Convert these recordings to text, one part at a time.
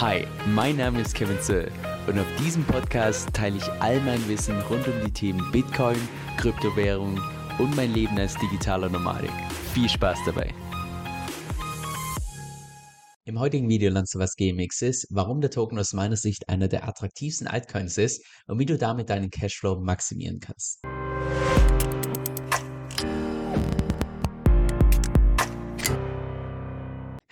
Hi, mein Name ist Kevin Zöll und auf diesem Podcast teile ich all mein Wissen rund um die Themen Bitcoin, Kryptowährung und mein Leben als digitaler Nomadik. Viel Spaß dabei! Im heutigen Video lernst du, was GMX ist, warum der Token aus meiner Sicht einer der attraktivsten Altcoins ist und wie du damit deinen Cashflow maximieren kannst.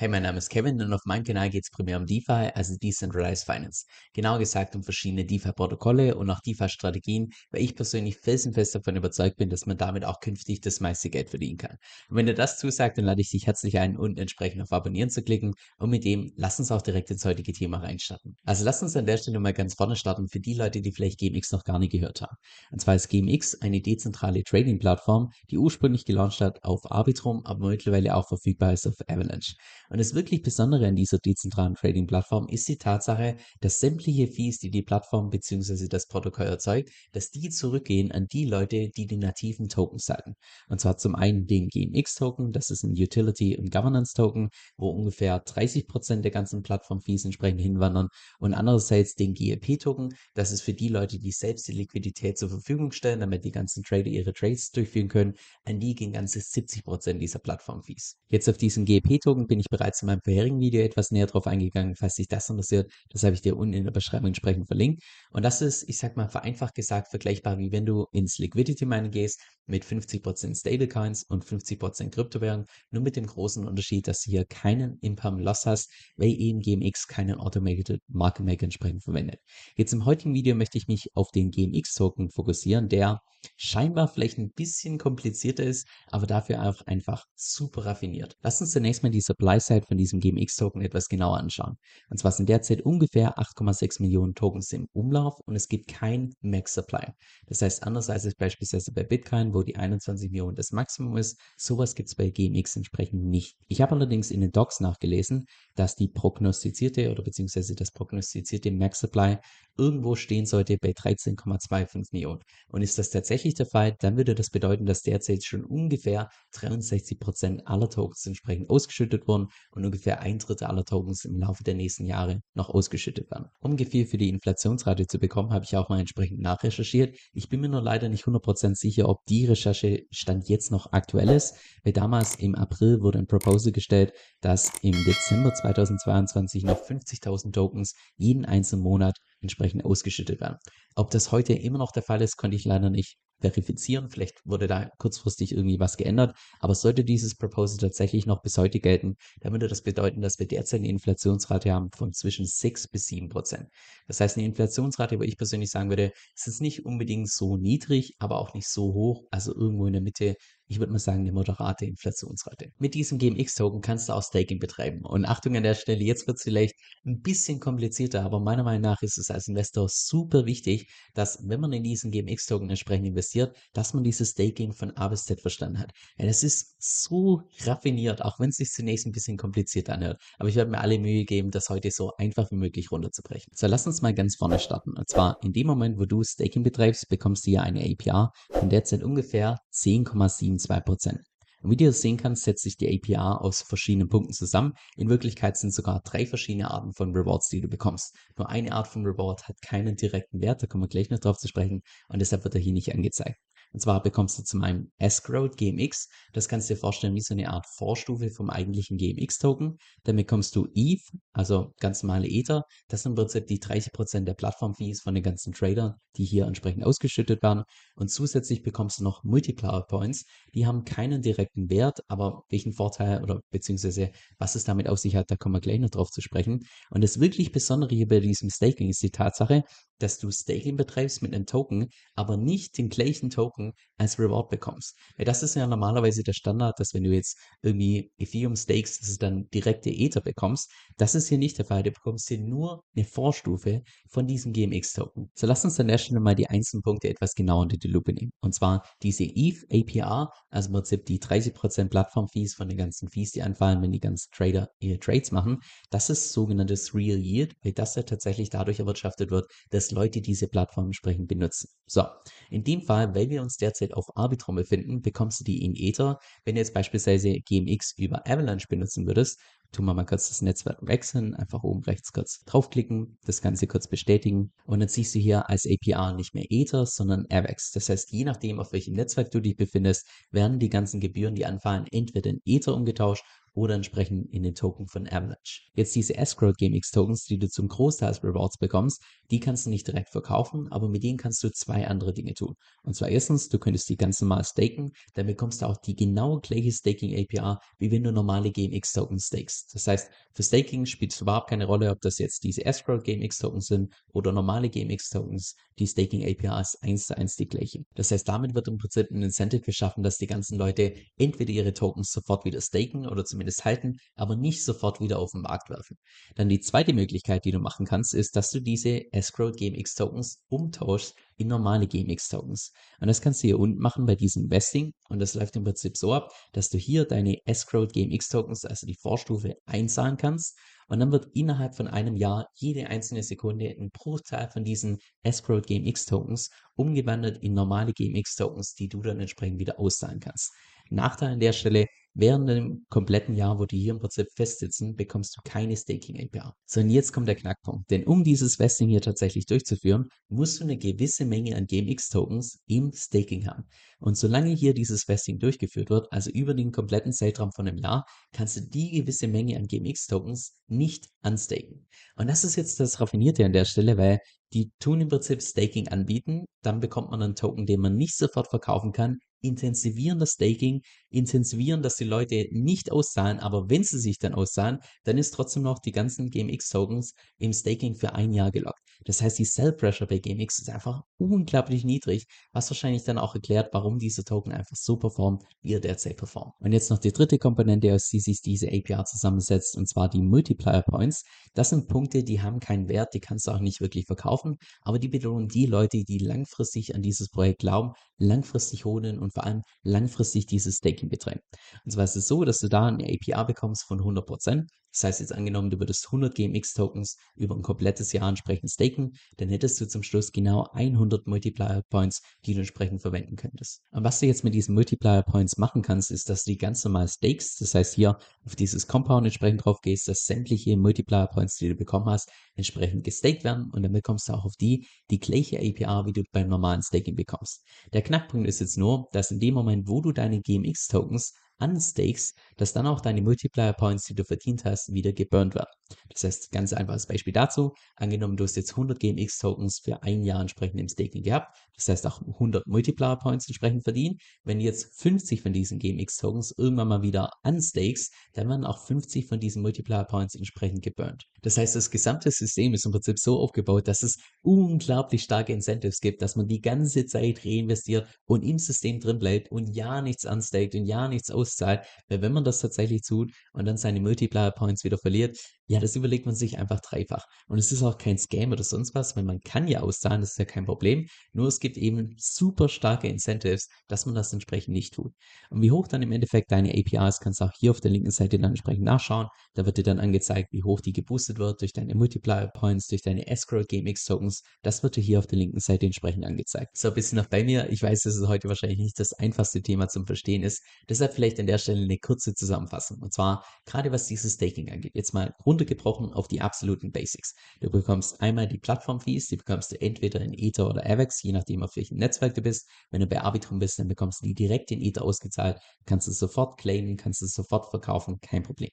Hey, mein Name ist Kevin und auf meinem Kanal geht es primär um DeFi, also Decentralized Finance. Genauer gesagt um verschiedene DeFi-Protokolle und auch DeFi-Strategien, weil ich persönlich felsenfest davon überzeugt bin, dass man damit auch künftig das meiste Geld verdienen kann. Und wenn dir das zusagt, dann lade ich dich herzlich ein, unten entsprechend auf Abonnieren zu klicken und mit dem lass uns auch direkt ins heutige Thema reinstarten. Also lass uns an der Stelle mal ganz vorne starten für die Leute, die vielleicht GMX noch gar nicht gehört haben. Und zwar ist GMX eine dezentrale Trading-Plattform, die ursprünglich gelauncht hat auf Arbitrum, aber mittlerweile auch verfügbar ist auf Avalanche. Und das wirklich Besondere an dieser dezentralen Trading-Plattform ist die Tatsache, dass sämtliche Fees, die die Plattform bzw. das Protokoll erzeugt, dass die zurückgehen an die Leute, die die nativen Tokens halten. Und zwar zum einen den GMX-Token, das ist ein Utility- und Governance-Token, wo ungefähr 30% der ganzen Plattform-Fees entsprechend hinwandern und andererseits den GLP-Token, das ist für die Leute, die selbst die Liquidität zur Verfügung stellen, damit die ganzen Trader ihre Trades durchführen können, an die gehen ganze 70% dieser Plattform-Fees. Jetzt auf diesen GLP-Token bin ich bereits in meinem vorherigen Video etwas näher drauf eingegangen. Falls dich das interessiert, das habe ich dir unten in der Beschreibung entsprechend verlinkt. Und das ist, ich sag mal, vereinfacht gesagt, vergleichbar wie wenn du ins Liquidity Mining gehst mit 50% Stablecoins und 50% Kryptowährung, nur mit dem großen Unterschied, dass du hier keinen Imperm Loss hast, weil eben GMX keinen Automated Market Maker entsprechend verwendet. Jetzt im heutigen Video möchte ich mich auf den GMX Token fokussieren, der scheinbar vielleicht ein bisschen komplizierter ist, aber dafür auch einfach super raffiniert. Lass uns zunächst mal die Supply Side von diesem GMX-Token etwas genauer anschauen. Und zwar sind derzeit ungefähr 8,6 Millionen Tokens im Umlauf und es gibt kein Max Supply. Das heißt, anders als es beispielsweise bei Bitcoin, wo die 21 Millionen das Maximum ist, sowas gibt es bei GMX entsprechend nicht. Ich habe allerdings in den Docs nachgelesen, dass die prognostizierte oder beziehungsweise das prognostizierte Max Supply irgendwo stehen sollte bei 13,25 Millionen. Und ist das tatsächlich der Fall, dann würde das bedeuten, dass derzeit schon ungefähr 63 Prozent aller Tokens entsprechend ausgeschüttet wurden und ungefähr ein Drittel aller Tokens im Laufe der nächsten Jahre noch ausgeschüttet werden. Um Gefühl für die Inflationsrate zu bekommen, habe ich auch mal entsprechend nachrecherchiert. Ich bin mir nur leider nicht 100% sicher, ob die Recherche Stand jetzt noch aktuell ist, weil damals im April wurde ein Proposal gestellt, dass im Dezember 2022 noch 50.000 Tokens jeden einzelnen Monat entsprechend ausgeschüttet werden. Ob das heute immer noch der Fall ist, konnte ich leider nicht verifizieren. Vielleicht wurde da kurzfristig irgendwie was geändert. Aber sollte dieses Proposal tatsächlich noch bis heute gelten, dann würde das bedeuten, dass wir derzeit eine Inflationsrate haben von zwischen 6 bis 7 Prozent. Das heißt, eine Inflationsrate, wo ich persönlich sagen würde, ist es nicht unbedingt so niedrig, aber auch nicht so hoch. Also irgendwo in der Mitte ich würde mal sagen, eine moderate Inflationsrate. Mit diesem GMX-Token kannst du auch Staking betreiben. Und Achtung an der Stelle, jetzt wird es vielleicht ein bisschen komplizierter, aber meiner Meinung nach ist es als Investor super wichtig, dass wenn man in diesen GMX-Token entsprechend investiert, dass man dieses Staking von A bis Z verstanden hat. Ja, das ist so raffiniert, auch wenn es sich zunächst ein bisschen kompliziert anhört. Aber ich werde mir alle Mühe geben, das heute so einfach wie möglich runterzubrechen. So, lass uns mal ganz vorne starten. Und zwar in dem Moment, wo du Staking betreibst, bekommst du ja eine APR von derzeit ungefähr 10,7 2%. Und wie du das sehen kannst, setzt sich die APR aus verschiedenen Punkten zusammen. In Wirklichkeit sind sogar drei verschiedene Arten von Rewards, die du bekommst. Nur eine Art von Reward hat keinen direkten Wert, da kommen wir gleich noch drauf zu sprechen und deshalb wird er hier nicht angezeigt. Und zwar bekommst du zum einen Escrowed GMX. Das kannst du dir vorstellen wie so eine Art Vorstufe vom eigentlichen GMX-Token. Dann bekommst du ETH, also ganz normale Ether. Das sind im Prinzip die 30% der Plattform-Fees von den ganzen Tradern, die hier entsprechend ausgeschüttet werden. Und zusätzlich bekommst du noch Multiplier Points. Die haben keinen direkten Wert, aber welchen Vorteil oder beziehungsweise was es damit auf sich hat, da kommen wir gleich noch drauf zu sprechen. Und das wirklich Besondere hier bei diesem Staking ist die Tatsache, dass du Staking betreibst mit einem Token, aber nicht den gleichen Token als Reward bekommst. Weil das ist ja normalerweise der Standard, dass wenn du jetzt irgendwie Ethereum stakes, dass du dann direkte Ether bekommst. Das ist hier nicht der Fall. Du bekommst hier nur eine Vorstufe von diesem GMX-Token. So lass uns an der Stelle mal die einzelnen Punkte etwas genauer unter die Lupe nehmen. Und zwar diese ETH APR, also im Prinzip die 30% Plattform-Fees von den ganzen Fees, die anfallen, wenn die ganzen Trader ihre Trades machen. Das ist sogenanntes Real Yield, weil das ja tatsächlich dadurch erwirtschaftet wird, dass Leute diese Plattform entsprechend benutzen. So, in dem Fall, weil wir uns derzeit auf Arbitrum befinden, bekommst du die in Ether. Wenn du jetzt beispielsweise GMX über Avalanche benutzen würdest, tun wir mal kurz das Netzwerk wechseln, einfach oben rechts kurz draufklicken, das Ganze kurz bestätigen und dann siehst du hier als APR nicht mehr Ether, sondern AVAX. Das heißt, je nachdem, auf welchem Netzwerk du dich befindest, werden die ganzen Gebühren, die anfallen, entweder in Ether umgetauscht oder entsprechend in den Token von Avalanche. Jetzt diese Escrow GameX Tokens, die du zum Großteil als Rewards bekommst, die kannst du nicht direkt verkaufen, aber mit denen kannst du zwei andere Dinge tun. Und zwar erstens, du könntest die ganz normal staken, dann bekommst du auch die genau gleiche Staking APR, wie wenn du normale GameX Tokens stakest. Das heißt, für Staking spielt es überhaupt keine Rolle, ob das jetzt diese Escrow GameX Tokens sind oder normale GameX Tokens. Die Staking APR ist eins zu eins die gleiche. Das heißt, damit wird im Prinzip ein Incentive geschaffen, dass die ganzen Leute entweder ihre Tokens sofort wieder staken oder zumindest halten, aber nicht sofort wieder auf den Markt werfen. Dann die zweite Möglichkeit, die du machen kannst, ist, dass du diese Escrow GameX Tokens umtauschst in normale GameX Tokens. Und das kannst du hier unten machen bei diesem Vesting. Und das läuft im Prinzip so ab, dass du hier deine Escrow GameX Tokens, also die Vorstufe, einzahlen kannst. Und dann wird innerhalb von einem Jahr jede einzelne Sekunde ein Bruchteil von diesen Escrow GameX Tokens umgewandelt in normale GameX Tokens, die du dann entsprechend wieder auszahlen kannst. Nachteil an der Stelle, während dem kompletten Jahr, wo die hier im Prinzip festsitzen, bekommst du keine Staking APR. So, und jetzt kommt der Knackpunkt. Denn um dieses Vesting hier tatsächlich durchzuführen, musst du eine gewisse Menge an GameX Tokens im Staking haben. Und solange hier dieses Vesting durchgeführt wird, also über den kompletten Zeitraum von einem Jahr, kannst du die gewisse Menge an GameX Tokens nicht unstaken. Und das ist jetzt das Raffinierte an der Stelle, weil die tun im Prinzip Staking anbieten, dann bekommt man einen Token, den man nicht sofort verkaufen kann, intensivieren das Staking, intensivieren, dass die Leute nicht auszahlen, aber wenn sie sich dann auszahlen, dann ist trotzdem noch die ganzen GameX-Tokens im Staking für ein Jahr gelockt. Das heißt, die Sell-Pressure bei GameX ist einfach unglaublich niedrig, was wahrscheinlich dann auch erklärt, warum diese Token einfach so performt, wie er derzeit performt. Und jetzt noch die dritte Komponente, aus die sich diese APR zusammensetzt, und zwar die Multiplier Points. Das sind Punkte, die haben keinen Wert, die kannst du auch nicht wirklich verkaufen, aber die belohnen die Leute, die langfristig an dieses Projekt glauben, langfristig holen und vor allem langfristig dieses Staking betreiben. Und zwar ist es so, dass du da eine APR bekommst von 100%. Das heißt jetzt angenommen, du würdest 100 GMX-Tokens über ein komplettes Jahr entsprechend staken, dann hättest du zum Schluss genau 100 Multiplier Points, die du entsprechend verwenden könntest. Und was du jetzt mit diesen Multiplier Points machen kannst, ist, dass du die ganz normal stakes. Das heißt hier auf dieses Compound entsprechend drauf gehst, dass sämtliche Multiplier Points, die du bekommen hast, entsprechend gestaked werden und dann bekommst du auch auf die die gleiche APR, wie du beim normalen Staking bekommst. Der Knackpunkt ist jetzt nur, dass in dem Moment, wo du deine GMX-Tokens anstakes, dass dann auch deine Multiplier Points, die du verdient hast, wieder geburnt werden. Das heißt, ganz einfaches Beispiel dazu. Angenommen, du hast jetzt 100 GMX Tokens für ein Jahr entsprechend im Staking gehabt. Das heißt auch 100 Multiplier Points entsprechend verdienen. Wenn jetzt 50 von diesen GMX Tokens irgendwann mal wieder unstakes, dann werden auch 50 von diesen Multiplier Points entsprechend geburnt. Das heißt, das gesamte System ist im Prinzip so aufgebaut, dass es unglaublich starke Incentives gibt, dass man die ganze Zeit reinvestiert und im System drin bleibt und ja nichts unstaked und ja nichts auszahlt. Weil wenn man das tatsächlich tut und dann seine Multiplier Points wieder verliert, ja, das überlegt man sich einfach dreifach. Und es ist auch kein Scam oder sonst was, weil man kann ja auszahlen, das ist ja kein Problem. Nur es gibt eben super starke Incentives, dass man das entsprechend nicht tut. Und wie hoch dann im Endeffekt deine APR ist, kannst du auch hier auf der linken Seite dann entsprechend nachschauen. Da wird dir dann angezeigt, wie hoch die geboostet wird durch deine Multiplier Points, durch deine Escrow GameX Tokens. Das wird dir hier auf der linken Seite entsprechend angezeigt. So, ein bisschen noch bei mir. Ich weiß, dass es heute wahrscheinlich nicht das einfachste Thema zum Verstehen ist. Deshalb vielleicht an der Stelle eine kurze Zusammenfassung. Und zwar gerade was dieses Staking angeht. Jetzt mal runtergebrochen auf die absoluten Basics. Du bekommst einmal die Plattform-Fees, die bekommst du entweder in Ether oder AVAX, je nachdem auf welchem Netzwerk du bist. Wenn du bei Arbitrum bist, dann bekommst du die direkt in Ether ausgezahlt, kannst du sofort claimen, kannst du sofort verkaufen, kein Problem.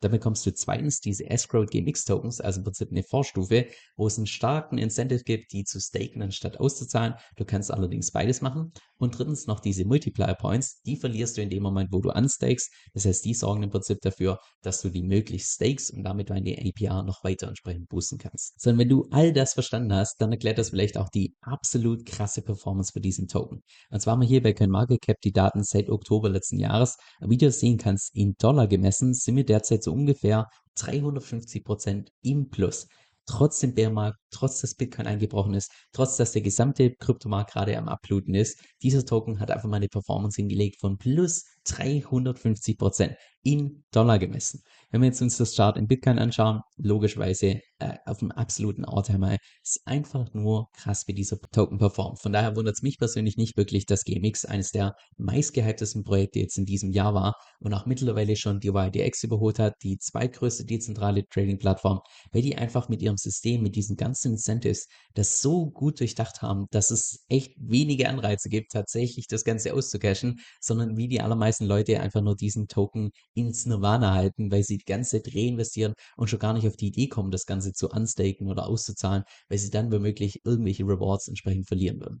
Dann bekommst du zweitens diese Escrow GMX Tokens, also im Prinzip eine Vorstufe, wo es einen starken Incentive gibt, die zu staken anstatt auszuzahlen. Du kannst allerdings beides machen. Und drittens noch diese Multiplier Points, die verlierst du in dem Moment, wo du unstakes. Das heißt, die sorgen im Prinzip dafür, dass du die möglichst stakes und damit deine APR noch weiter entsprechend boosten kannst. Sondern wenn du all das verstanden hast, dann erklärt das vielleicht auch die absolut krasse Performance für diesen Token. Und zwar haben wir hier bei CoinMarketCap die Daten seit Oktober letzten Jahres. Wie du sehen kannst, in Dollar gemessen sind wir derzeit so ungefähr 350 Prozent im Plus trotz dem Bärmarkt, trotz dass Bitcoin eingebrochen ist, trotz dass der gesamte Kryptomarkt gerade am Abbluten ist, dieser Token hat einfach mal eine Performance hingelegt von plus 350 Prozent in Dollar gemessen. Wenn wir jetzt uns das Chart in Bitcoin anschauen, logischerweise äh, auf dem absoluten All-Time-High. Ist einfach nur krass, wie dieser Token performt. Von daher wundert es mich persönlich nicht wirklich, dass GMX eines der meistgehyptesten Projekte jetzt in diesem Jahr war und auch mittlerweile schon die YDX überholt hat, die zweitgrößte dezentrale Trading-Plattform, weil die einfach mit ihrem System, mit diesen ganzen Incentives das so gut durchdacht haben, dass es echt wenige Anreize gibt, tatsächlich das Ganze auszucashen, sondern wie die allermeisten Leute einfach nur diesen Token ins Nirvana halten, weil sie die ganze Zeit reinvestieren und schon gar nicht auf die Idee kommen, das Ganze zu unstaken oder auszuzahlen, weil sie dann womöglich irgendwelche Rewards entsprechend verlieren würden.